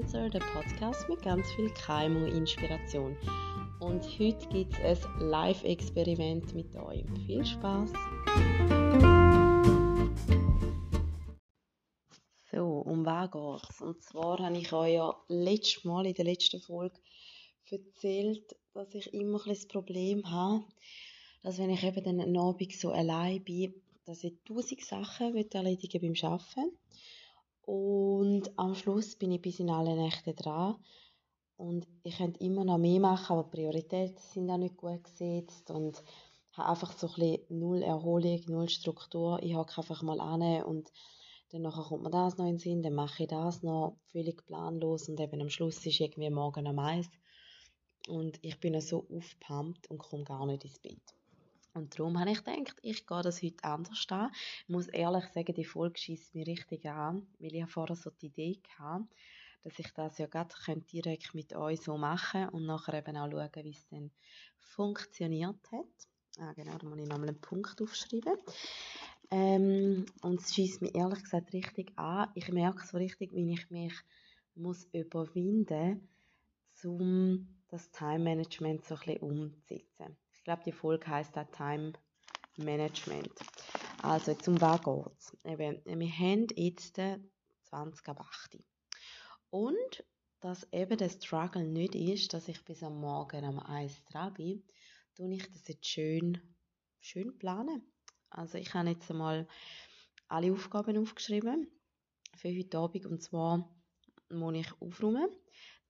Influencer, der Podcast mit ganz viel KMU-Inspiration. Und heute gibt es ein Live-Experiment mit euch. Viel Spaß! So, um was geht's? Und zwar habe ich euch ja letztes Mal in der letzten Folge erzählt, dass ich immer ein das Problem habe, dass wenn ich eben dann Abend so allein bin, dass ich tausend Sachen erledigen beim Arbeiten und am Schluss bin ich bis in alle Nächte dran. Und ich könnte immer noch mehr machen, aber die Prioritäten sind auch nicht gut gesetzt. Und habe einfach so ein bisschen null Erholung, null Struktur. Ich hocke einfach mal an und dann kommt mir das noch in den Sinn, dann mache ich das noch völlig planlos und eben am Schluss ist irgendwie morgen am Eis. Und ich bin so aufgepumpt und komme gar nicht ins Bett. Und darum habe ich gedacht, ich gehe das heute anders an. Ich muss ehrlich sagen, die Folge schießt mir richtig an, weil ich vorher so die Idee hatte, dass ich das ja gerade direkt mit euch so machen und nachher eben auch schauen, wie es dann funktioniert hat. Ah, genau, da muss ich nochmal einen Punkt aufschreiben. Ähm, und es schießt mir ehrlich gesagt richtig an. Ich merke so richtig, wie ich mich muss überwinden muss, um das Time Management so ein bisschen umzusetzen. Ich glaube, die Folge heißt auch Time Management. Also, zum was geht's? Eben, wir haben jetzt 20 ab 8. Und dass eben der Struggle nicht ist, dass ich bis am Morgen am Eis dran bin, tue ich das jetzt schön, schön planen. Also ich habe jetzt einmal alle Aufgaben aufgeschrieben für heute Abend und zwar muss ich aufräumen.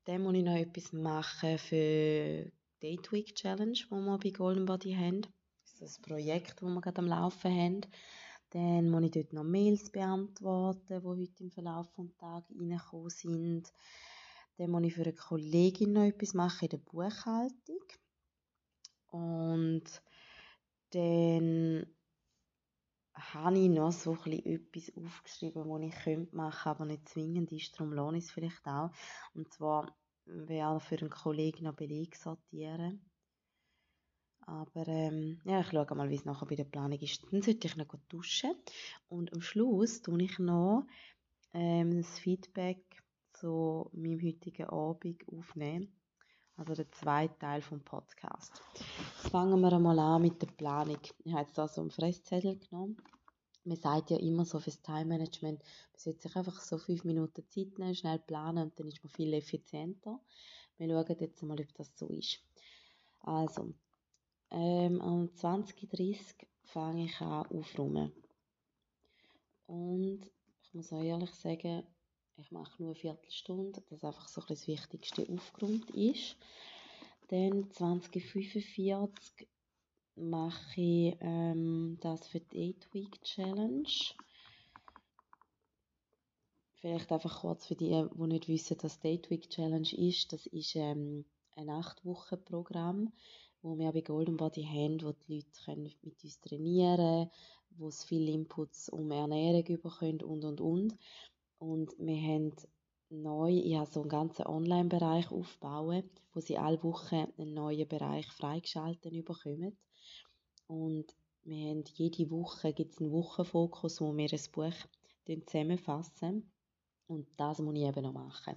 Dann muss ich noch etwas machen für Date Week Challenge, die wir bei Golden Body haben. Das ist das Projekt, das wir gerade am Laufen haben. Dann muss ich dort noch Mails beantworten, die heute im Verlauf des Tages reingekommen sind. Dann muss ich für eine Kollegin noch etwas machen in der Buchhaltung. Und dann habe ich noch so ein etwas aufgeschrieben, was ich könnte machen aber nicht zwingend ist. Darum lohne ich es vielleicht auch. Und zwar wäre für einen Kollegen noch Beleg sortieren. Aber ähm, ja, ich schaue mal, wie es nachher bei der Planung ist. Dann sollte ich noch duschen. Und am Schluss tue ich noch ähm, das Feedback zu meinem heutigen Abend aufnehmen. Also der zweite Teil vom Podcast. Fangen wir einmal an mit der Planung. Ich habe jetzt da so einen Fresszettel genommen man sagt ja immer so fürs Time-Management, man sollte sich einfach so fünf Minuten Zeit nehmen, schnell planen und dann ist man viel effizienter. Wir schauen jetzt mal, ob das so ist. Also, ähm, um 20.30 fange ich an aufräumen. Und ich muss auch ehrlich sagen, ich mache nur eine Viertelstunde, dass einfach so ein das Wichtigste aufgeräumt ist. Dann 20.45 mache ich ähm, das für die 8 Week Challenge. Vielleicht einfach kurz für die, die nicht wissen, was die 8 Week Challenge ist. Das ist ähm, ein 8-Wochen-Programm, wo wir bei Golden Body haben, wo die Leute können mit uns trainieren können, wo es viele Inputs um Ernährung bekommen und und und. Und wir haben neu, ich habe so einen ganzen Online-Bereich aufbauen, wo sie alle Wochen einen neuen Bereich freigeschaltet bekommen. Und wir haben jede Woche gibt's einen Wochenfokus, wo wir ein Buch zusammenfassen. Und das muss ich eben noch machen.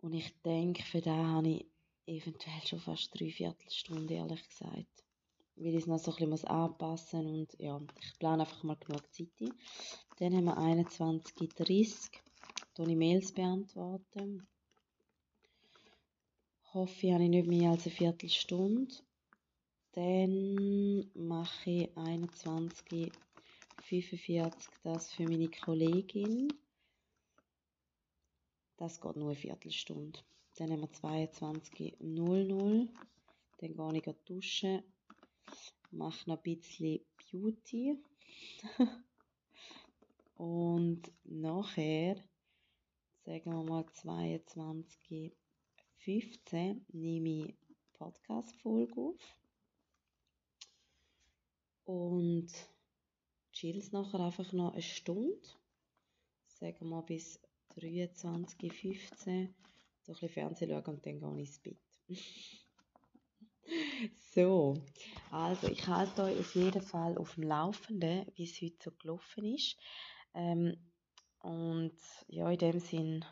Und ich denke, für das habe ich eventuell schon fast drei Viertelstunden, ehrlich gesagt. Weil ich es noch so ein bisschen anpassen muss. Und ja, ich plane einfach mal genug Zeit. Dann haben wir 21.30 Uhr. ich Mails beantworten. Hoffe, ich habe nicht mehr als eine Viertelstunde. Dann mache ich 21.45 das für meine Kollegin. Das geht nur eine Viertelstunde. Dann haben wir 22.00. Dann gehe ich duschen. Mache noch ein bisschen Beauty. Und nachher, sagen wir mal 22.15 nehme ich Podcast-Folge auf und chill's nachher einfach noch eine Stunde, sagen wir bis 23.15 Uhr, so ein bisschen Fernsehen schauen und dann gehe ich ins Bett. so, also ich halte euch auf jeden Fall auf dem Laufenden, wie es heute so gelaufen ist. Ähm, und ja, in dem Sinn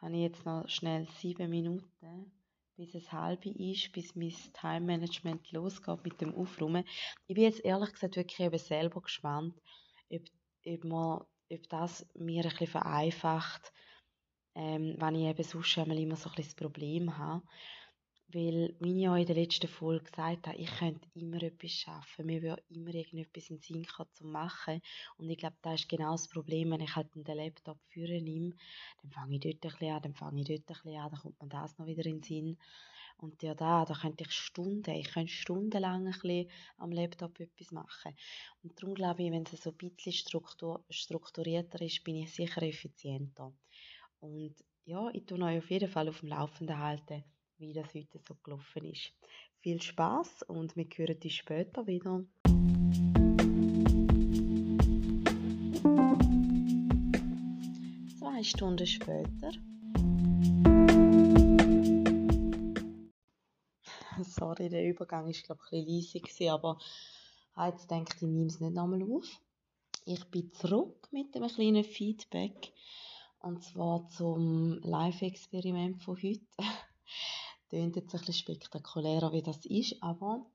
habe ich jetzt noch schnell sieben Minuten, bis es halb ist, bis mein Time-Management losgeht mit dem Aufräumen. Ich bin jetzt ehrlich gesagt wirklich eben selber gespannt, ob, ob, man, ob das mir ein bisschen vereinfacht, ähm, wenn ich eben sonst immer so ein bisschen das Problem habe. Weil, wie ich ja in der letzten Folge gesagt habe, ich könnte immer etwas schaffen. Mir würde immer irgendetwas in den Sinn kommen zu machen. Und ich glaube, das ist genau das Problem, wenn ich halt den Laptop führen nehme, dann fange ich dort ein bisschen an, dann fange ich dort ein bisschen an, dann kommt mir das noch wieder in den Sinn. Und ja, da, da könnte ich Stunden, ich könnte stundenlang ein bisschen am Laptop etwas machen. Und darum glaube ich, wenn es so ein bisschen struktur strukturierter ist, bin ich sicher effizienter. Und ja, ich tue euch auf jeden Fall auf dem Laufenden halten wie das heute so gelaufen ist. Viel Spaß und wir hören dich später wieder. Zwei Stunden später. Sorry, der Übergang war glaube ich ein bisschen leise, aber jetzt denke ich, ich nehme es nicht nochmal auf. Ich bin zurück mit einem kleinen Feedback und zwar zum Live-Experiment von heute klingt jetzt ein bisschen spektakulärer, wie das ist, aber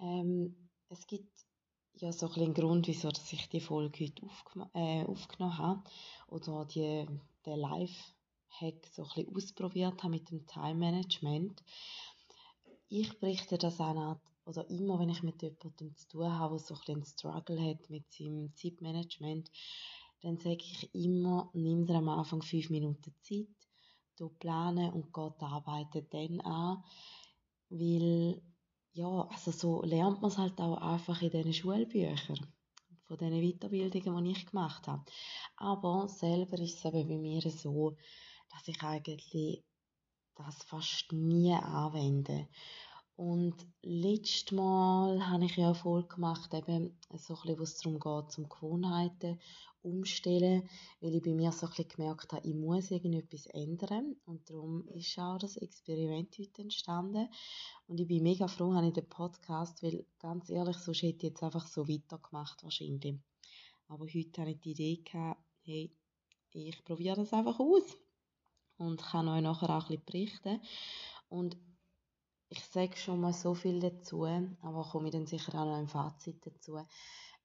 ähm, es gibt ja so ein einen Grund, wieso ich die Folge heute aufgem äh, aufgenommen habe oder die, den Live-Hack so ein bisschen ausprobiert habe mit dem Time-Management. Ich berichte das auch oder immer, wenn ich mit jemandem zu tun habe, der so ein einen Struggle hat mit seinem Zeitmanagement, dann sage ich immer, nimm dir am Anfang fünf Minuten Zeit, planen und geht arbeiten dann an, weil ja, also so lernt man es halt auch einfach in diesen Schulbüchern von diesen Weiterbildungen, die ich gemacht habe. Aber selber ist es eben bei mir so, dass ich eigentlich das fast nie anwende. Und letztes Mal habe ich ja Erfolg gemacht, eben so ein bisschen, wo es darum geht, zum Gewohnheiten umstellen, weil ich bei mir so ein bisschen gemerkt habe, ich muss irgendetwas ändern. Und darum ist auch das Experiment heute entstanden. Und ich bin mega froh, habe ich den Podcast, weil ganz ehrlich, sonst hätte ich jetzt einfach so weitergemacht wahrscheinlich. Aber heute habe ich die Idee gehabt, hey, ich probiere das einfach aus und kann euch nachher auch ein bisschen berichten. Und ich sage schon mal so viel dazu, aber komme ich dann sicher auch noch im Fazit dazu.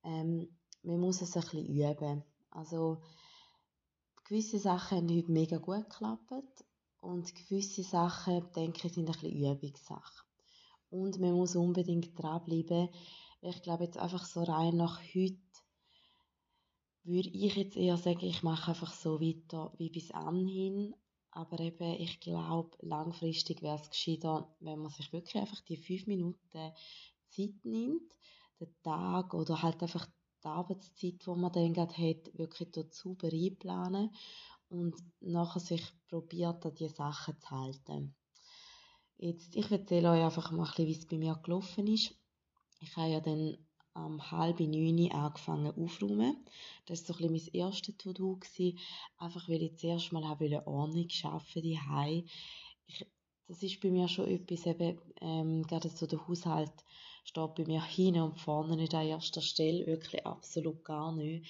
Ähm, man muss es ein bisschen üben. Also gewisse Sachen haben heute mega gut geklappt und gewisse Sachen, denke ich, sind ein bisschen Übungssache. Und man muss unbedingt dranbleiben. Ich glaube jetzt einfach so rein nach heute würde ich jetzt eher sagen, ich mache einfach so weiter wie bis anhin. Aber eben, ich glaube, langfristig wäre es gescheiter, wenn man sich wirklich einfach die fünf Minuten Zeit nimmt, den Tag oder halt einfach die Arbeitszeit, die man dann gerade hat, wirklich dazu einplanen und nachher sich probiert, an diese Sachen zu halten. Jetzt, ich erzähle euch einfach mal ein bisschen, wie es bei mir gelaufen ist. Ich habe ja dann um halb neun angefangen aufzuräumen. Das war so ein bisschen mein erstes To-Do. Einfach weil ich zuerst mal habe Ordnung schaffen die Das ist bei mir schon etwas, eben, ähm, gerade so der Haushalt steht bei mir hinten und vorne nicht an erster Stelle, wirklich absolut gar nicht.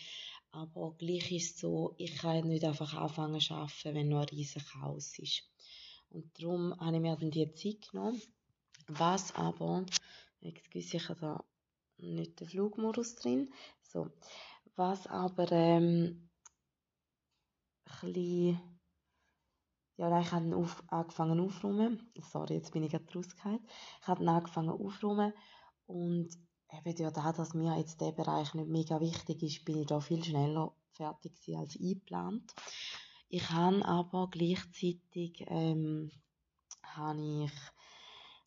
Aber gleich ist es so, ich kann nicht einfach anfangen zu arbeiten, wenn noch ein riesiges Haus ist. Und darum habe ich mir dann die Zeit genommen. Was aber, ich habe da nicht den Flugmodus drin. So. Was aber ähm, bisschen, ja, ich habe auf, angefangen aufzuräumen. Sorry, jetzt bin ich gerade rausgefallen. Ich habe angefangen aufzuräumen und eben ja da, dass mir jetzt der Bereich nicht mega wichtig ist, bin ich da viel schneller fertig als eingeplant. Ich habe aber gleichzeitig ähm, habe ich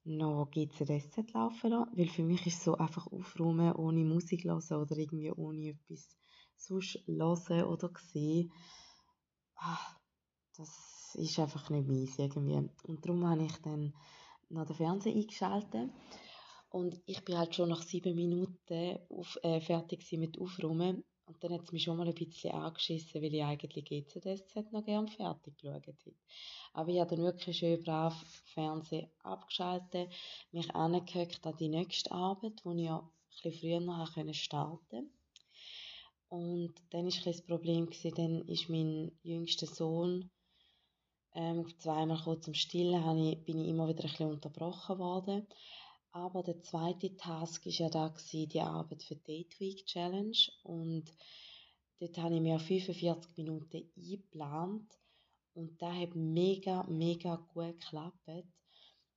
noch GZSZ laufen lassen, weil für mich ist so einfach aufräumen ohne Musik hören oder irgendwie ohne etwas sonst hören oder sehen, ah, das ist einfach nicht meins irgendwie. Und darum habe ich dann noch den Fernseher eingeschaltet. Und ich bin halt schon nach sieben Minuten auf, äh, fertig mit Aufräumen und dann hat es mich schon mal ein bisschen angeschissen, weil ich eigentlich GZSZ noch gerne fertig geschaut hätte. Aber ich habe dann wirklich schön brav Fernsehen abgeschaltet, mich angehört an die nächste Arbeit, die ich ja ein bisschen früher starten konnte. Und dann war das Problem, dann ist mein jüngster Sohn Ähm, zweimal kurz zum Stillen bin ich immer wieder ein bisschen unterbrochen worden. Aber der zweite Task war ja da gewesen, die Arbeit für die Date Week Challenge und dort habe ich mir 45 Minuten eingeplant und das hat mega, mega gut geklappt.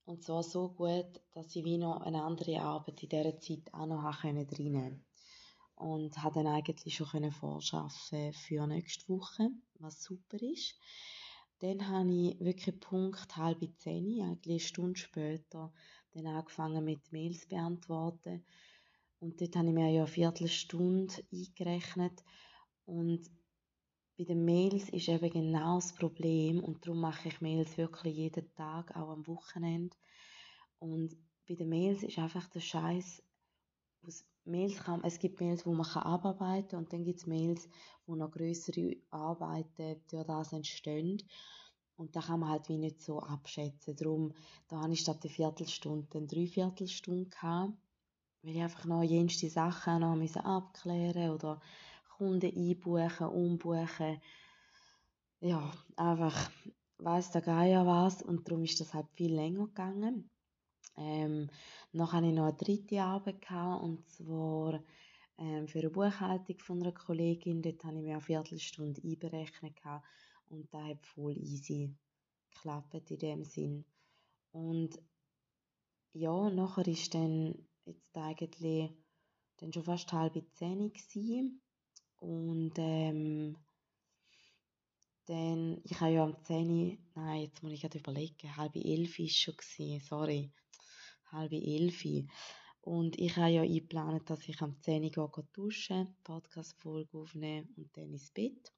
Und zwar so gut, dass ich wie noch eine andere Arbeit in dieser Zeit auch noch reinnehmen konnte. Und habe dann eigentlich schon vorschaffen für nächste Woche, was super ist. Dann habe ich wirklich Punkt halb zehn, eigentlich eine Stunde später, dann angefangen mit Mails beantworten. Und dort habe ich mir ja eine Viertelstunde eingerechnet. Und bei den Mails ist eben genau das Problem und darum mache ich Mails wirklich jeden Tag, auch am Wochenende. Und bei den Mails ist einfach der Scheiß, Mails kann, es gibt Mails, wo man kann abarbeiten und dann gibt es Mails, wo noch größere Arbeiten durch das entstehen. Und da kann man halt wie nicht so abschätzen. Darum, da habe ich statt eine Viertelstunde eine Dreiviertelstunde gehabt, weil ich einfach noch jenste Sachen noch abklären oder Kunden einbuchen, umbuchen. Ja, einfach weiss der Geier was und darum ist das halt viel länger gegangen. Ähm, dann hatte ich noch eine dritte Arbeit gehabt, und zwar ähm, für eine Buchhaltung von einer Kollegin. Dort habe ich mir eine Viertelstunde einberechnet gehabt und das hat voll easy geklappt in dem Sinn. Und ja, nachher ist dann jetzt eigentlich dann schon fast halb zehn. Und ähm, dann, ich habe ja am 10, nein, jetzt muss ich gerade überlegen, halb elf war schon gewesen, sorry, halb elf. Und ich habe ja eingeplant, dass ich am 10 Uhr duschen, Podcast-Folge aufnehmen und dann ins Bett.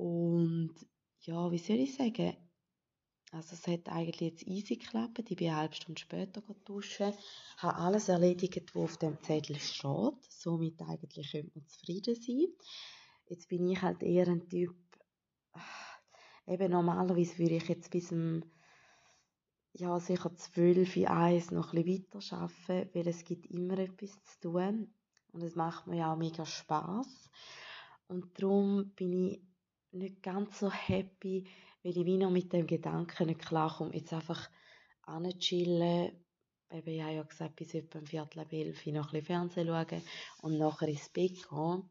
Und ja, wie soll ich sagen? Also es hat eigentlich jetzt easy geklappt. Ich bin eine halbe Stunde später duschen, habe alles erledigt, was auf dem Zettel steht. Somit eigentlich könnte man zufrieden sein. Jetzt bin ich halt eher ein Typ, eben normalerweise würde ich jetzt bis zum ja, sicher zwölf, eins noch ein bisschen weiter arbeiten, weil es gibt immer etwas zu tun und es macht mir ja auch mega Spaß und darum bin ich nicht ganz so happy, weil ich wie noch mit dem Gedanken nicht klarkomme, jetzt einfach anchillen, eben, ich habe ja gesagt, bis etwa um Viertel ab elf noch ein bisschen Fernsehen schauen und nachher ins Bett gehen.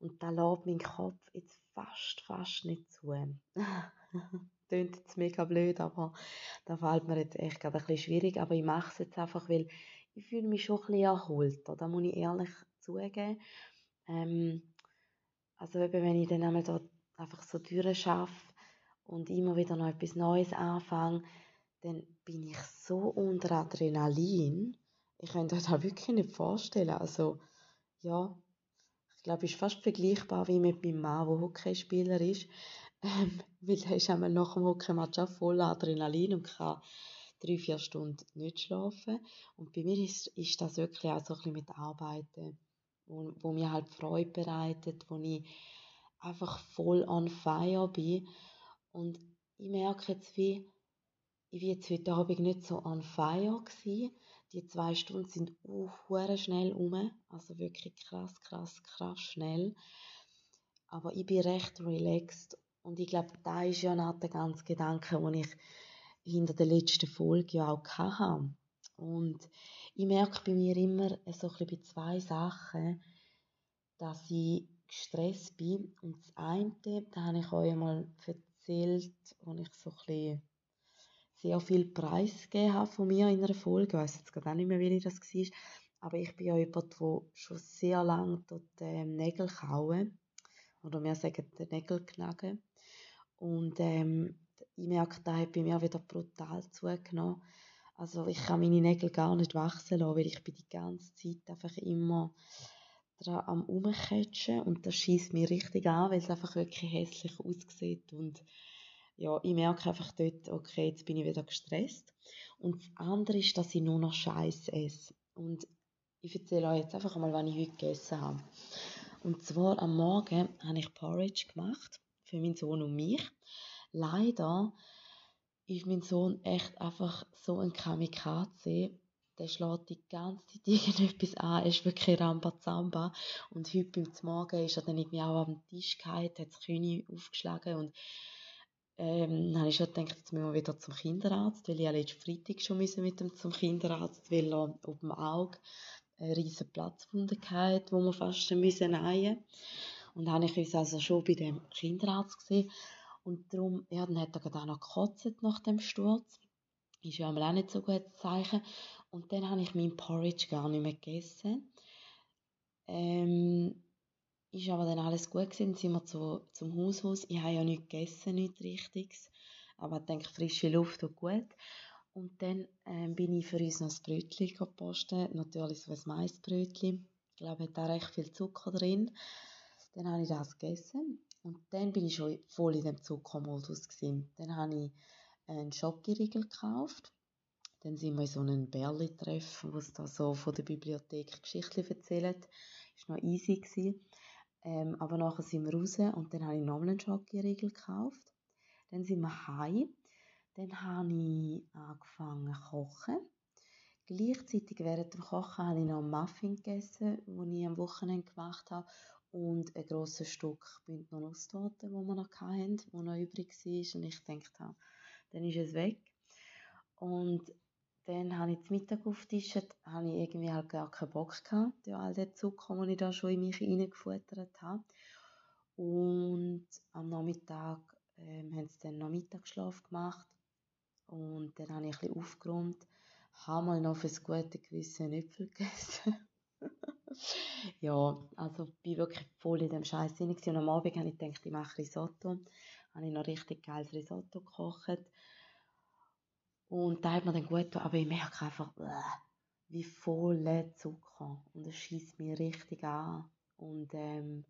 Und da lässt mein Kopf jetzt fast, fast nicht zu. Klingt jetzt mega blöd, aber da fällt mir jetzt echt gerade ein bisschen schwierig. Aber ich mache es jetzt einfach, weil ich fühle mich schon ein bisschen erholt. Da muss ich ehrlich zugeben. Ähm, also eben, wenn ich dann einmal da einfach so Türen schaffe und immer wieder noch etwas Neues anfange, dann bin ich so unter Adrenalin. Ich kann das auch wirklich nicht vorstellen. Also, ja, ich glaube, es ist fast vergleichbar wie mit meinem Mann, der Hockeyspieler ist. Ähm, weil er ist einmal nach dem Hockeymatch auch voll Adrenalin und kann drei, vier Stunden nicht schlafen. Und bei mir ist, ist das wirklich auch so ein bisschen mit Arbeiten, wo, wo mir halt Freude bereitet, wo ich einfach voll on fire bin. Und ich merke jetzt wie, ich war jetzt heute Abend nicht so on fire gewesen. Die zwei Stunden sind uh, schnell um. Also wirklich krass, krass, krass schnell. Aber ich bin recht relaxed. Und ich glaube, da ist ja noch der ganze Gedanke, den ich hinter der letzten Folge ja auch hatte. Und ich merke bei mir immer so ein bisschen bei zwei Sachen, dass ich gestresst bin. Und das eine, da habe ich euch einmal erzählt, wo ich so ein sehr viel preisgegeben habe von mir in einer Folge. Ich weiß jetzt gerade auch nicht mehr, wie das war. Aber ich bin ja jemand, der schon sehr lange dort ähm, Nägel kauen. Oder wir sagen, den Nägel knacken. Und ähm, ich merke, da hat bei mir wieder brutal zugenommen. Also ich kann meine Nägel gar nicht wachsen lassen, weil ich bin die ganze Zeit einfach immer dran am Umkatschen und das schießt mich richtig an, weil es einfach wirklich hässlich aussieht und ja, ich merke einfach dort, okay, jetzt bin ich wieder gestresst. Und das andere ist, dass ich nur noch Scheiß esse. Und ich erzähle euch jetzt einfach mal, was ich heute gegessen habe. Und zwar am Morgen habe ich Porridge gemacht für meinen Sohn und mich. Leider ist mein Sohn echt einfach so ein Kamikaze. Der schlägt die ganze Zeit irgendetwas an. Ist wirklich Rambazamba. Und heute beim Morgen ist er dann irgendwie auch am Tisch gehalten, hat das Kühne aufgeschlagen und ähm, dann habe ich schon gedacht, jetzt müssen wir wieder zum Kinderarzt, weil ich ja letzten Freitag schon mit dem zum Kinderarzt, weil er auf dem Auge eine riesige Platzwunde hatte, wo wir fast müssen nähen Und dann habe ich uns also schon bei dem Kinderarzt gesehen. Und darum, ja, dann hat er gerade auch noch gekotzt nach dem Sturz. Ist ja auch nicht so gutes Zeichen. Und dann habe ich meinen Porridge gar nicht mehr gegessen. Ähm, ist aber dann alles gut gewesen, sind wir zu, zum Haushaus. Ich habe ja nichts gegessen, nichts Richtiges. Aber ich denke, frische Luft tut gut. Und dann ähm, bin ich für uns noch ein Brötchen gepostet. Natürlich so ein Maisbrötchen. Ich glaube, es hat auch recht viel Zucker drin. Dann habe ich das gegessen. Und dann bin ich schon voll in dem Zuckermodus gewesen. Dann habe ich einen Schokoriegel gekauft. Dann sind wir in so einem Bärli-Treff, wo es da so von der Bibliothek Geschichten erzählt. War noch easy. Ähm, aber nachher sind wir raus und dann habe ich nochmal einen Schokoriegel gekauft. Dann sind wir heim. Dann habe ich angefangen zu kochen. Gleichzeitig während dem Kochen habe ich noch einen Muffin gegessen, den ich am Wochenende gemacht habe. Und ein grosses Stück Bündner Nusstorte, das wir noch hatten, das noch übrig war. Und ich dachte, dann ist es weg. Und dann habe ich zum Mittag aufgetischt, habe ich irgendwie halt gar keinen Bock gehabt, durch all den Zucker, den ich da schon in mich reingefuttert habe. Und am Nachmittag ähm, haben sie dann noch Mittagsschlaf gemacht. Und dann habe ich ein bisschen aufgeräumt, habe mal noch für das gute Gewissen Äpfel gegessen. ja, also ich war wirklich voll in dem Scheiß drin. Und am Abend habe ich gedacht, ich mache Risotto. Habe ich noch richtig geiles Risotto gekocht und da hat man dann gut aber ich merke einfach, wie voll Zucker. Und es schießt mich richtig an. Und ähm,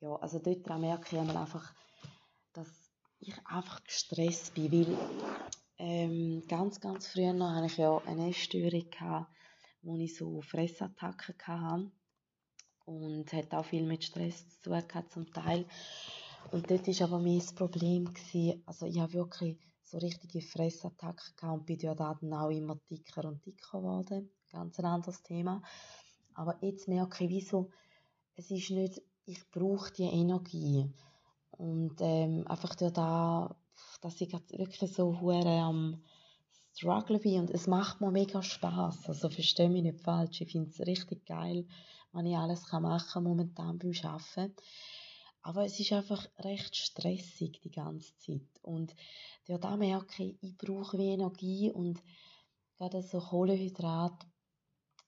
ja, also dort merke ich einfach, dass ich einfach gestresst bin, weil ähm, ganz, ganz früher noch hatte ich ja eine Essstörung, gehabt, wo ich so Fressattacken hatte. Und hat auch viel mit Stress zu tun gehabt, zum Teil. Und dort war aber mein Problem, gewesen, also ich habe wirklich so richtige Fressattacken gehabt und bin ja dann auch immer dicker und dicker geworden. Ganz ein anderes Thema. Aber jetzt merke ich, wieso, es ist nicht, ich brauche die Energie. Und ähm, einfach durch da, dass ich wirklich so hure am Struggle bin und es macht mir mega Spaß. Also verstehe mich nicht falsch, ich finde es richtig geil, was ich alles kann machen momentan beim Arbeiten. Aber es ist einfach recht stressig die ganze Zeit. Und ja, da merke ich, ich brauche wie Energie und gerade so Kohlenhydrate,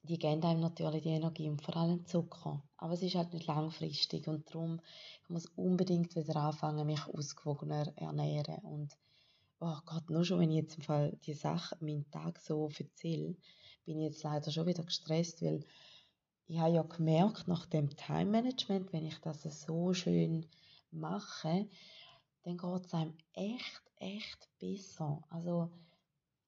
die geben einem natürlich die Energie und vor allem Zucker. Aber es ist halt nicht langfristig und darum ich muss unbedingt wieder anfangen, mich ausgewogener ernähren. Und oh Gott, nur schon wenn ich jetzt im Fall die Sache, meinen Tag so erzähle, bin ich jetzt leider schon wieder gestresst, weil ich habe ja gemerkt, nach dem Time Management, wenn ich das so schön mache, dann geht es einem echt, echt besser. Also,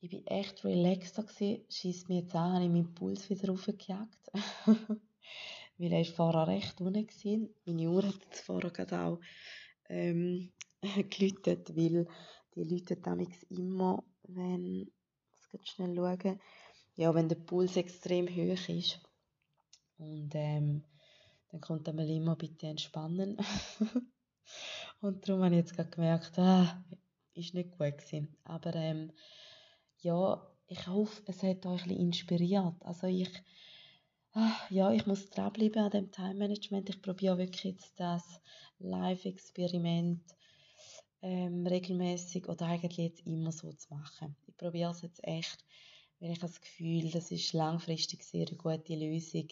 ich bin echt relaxter gewesen, schießt mir jetzt an, habe ich meinen Puls wieder raufgejagt. weil er vorher recht unten gewesen. Meine Uhr hat jetzt vorher gerade auch ähm, geläutet, weil die Leute damals immer, wenn, ich muss schnell schauen, ja, wenn der Puls extrem hoch ist, und ähm, dann kommt einmal immer bitte entspannen. und darum habe ich jetzt gerade gemerkt, ah, ist nicht gut gewesen. Aber ähm, ja, ich hoffe, es hat euch ein bisschen inspiriert. Also ich, ah, ja, ich muss dranbleiben an dem Time Management. Ich probiere wirklich jetzt das Live-Experiment ähm, regelmäßig oder eigentlich jetzt immer so zu machen. Ich probiere es jetzt echt, weil ich das Gefühl, das ist langfristig sehr eine gute Lösung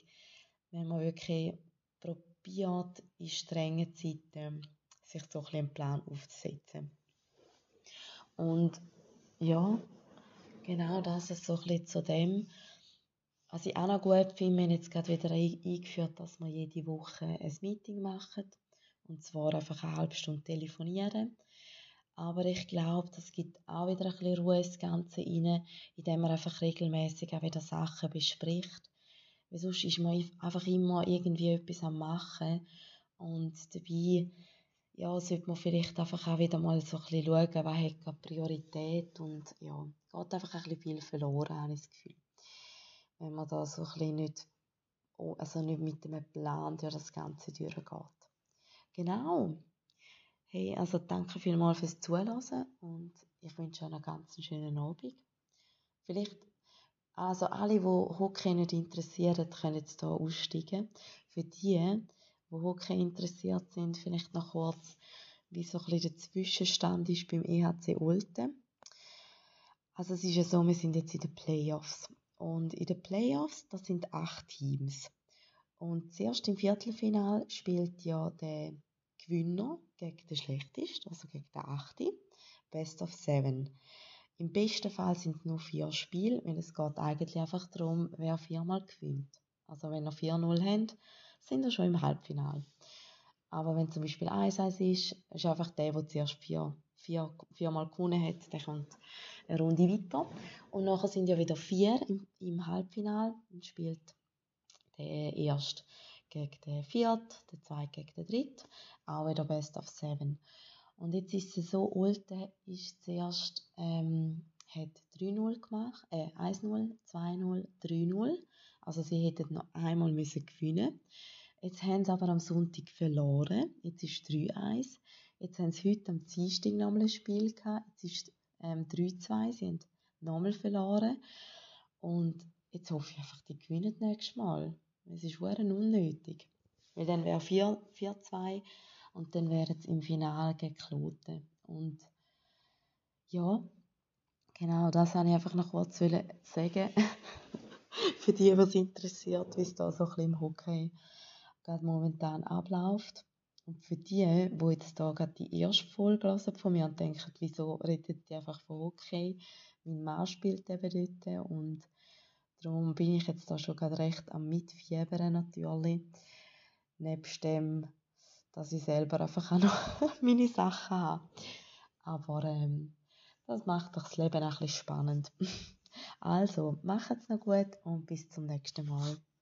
wenn man wirklich probiert, in strengen Zeiten sich so ein einen Plan aufzusetzen. Und ja, genau das ist so ein bisschen zu dem. Was ich auch noch gut finde, wir haben jetzt gerade wieder eingeführt, dass wir jede Woche ein Meeting machen. Und zwar einfach eine halbe Stunde telefonieren. Aber ich glaube, das gibt auch wieder ein bisschen Ruhe ins Ganze rein, indem man einfach regelmäßig auch wieder Sachen bespricht weil sonst ist man einfach immer irgendwie etwas am Machen. Und dabei ja, sollte man vielleicht einfach auch wieder mal so ein bisschen schauen, was hat gerade Priorität und ja, geht einfach ein bisschen viel verloren, habe ich das Gefühl. Wenn man da so ein bisschen nicht, also nicht mit einem Plan durch das Ganze durchgeht. Genau. Hey, also danke vielmals fürs Zuhören und ich wünsche euch einen ganz schönen Abend. Vielleicht, also alle, die Hockey nicht interessieren, können jetzt hier aussteigen. Für die, die Hockey interessiert sind, vielleicht noch kurz, wie so ein bisschen der Zwischenstand ist beim EHC Olten. Also es ist ja so, wir sind jetzt in den Playoffs. Und in den Playoffs, das sind acht Teams. Und zuerst im Viertelfinal spielt ja der Gewinner gegen den Schlechtesten, also gegen den Achte. Best of Seven. Im besten Fall sind es nur vier Spiele, weil es geht eigentlich einfach darum, wer viermal gewinnt. Also wenn ihr 4-0 habt, sind ihr schon im Halbfinale. Aber wenn zum Beispiel 1-1 ist, ist einfach der, der zuerst vier, vier, viermal gewonnen hat, der kommt eine Runde weiter. Und nachher sind ja wieder vier im, im Halbfinale und spielt der erste gegen den vierten, der zweite gegen den dritten, auch wieder Best of Seven. Und jetzt ist es so, Ulte ist zuerst, ähm, hat 3-0 gemacht, äh, 1-0, 2-0, 3-0. Also sie hätten noch einmal müssen gewinnen Jetzt haben sie aber am Sonntag verloren. Jetzt ist 3-1. Jetzt haben sie heute am Dienstag nochmal ein Spiel gehabt. Jetzt ist ähm, 3-2. Sie haben nochmal verloren. Und jetzt hoffe ich einfach, die gewinnen nächstes Mal. Es ist sehr unnötig. Weil dann wäre 4-2 und dann wären sie im Finale gegen Kloten. Und ja, genau, das wollte ich einfach noch kurz sagen. Für die, die es interessiert, wie es da so ein bisschen im Hockey gerade momentan abläuft. Und für die, die jetzt da gerade die erste Folge hören von mir und denken, wieso redet die einfach von Hockey? Mein Mann spielt eben dort und darum bin ich jetzt da schon gerade recht am Mitfiebern natürlich. Nebst dem, dass ich selber einfach auch noch meine Sachen habe. Aber ähm, das macht doch das Leben ein bisschen spannend. Also, macht's noch gut und bis zum nächsten Mal.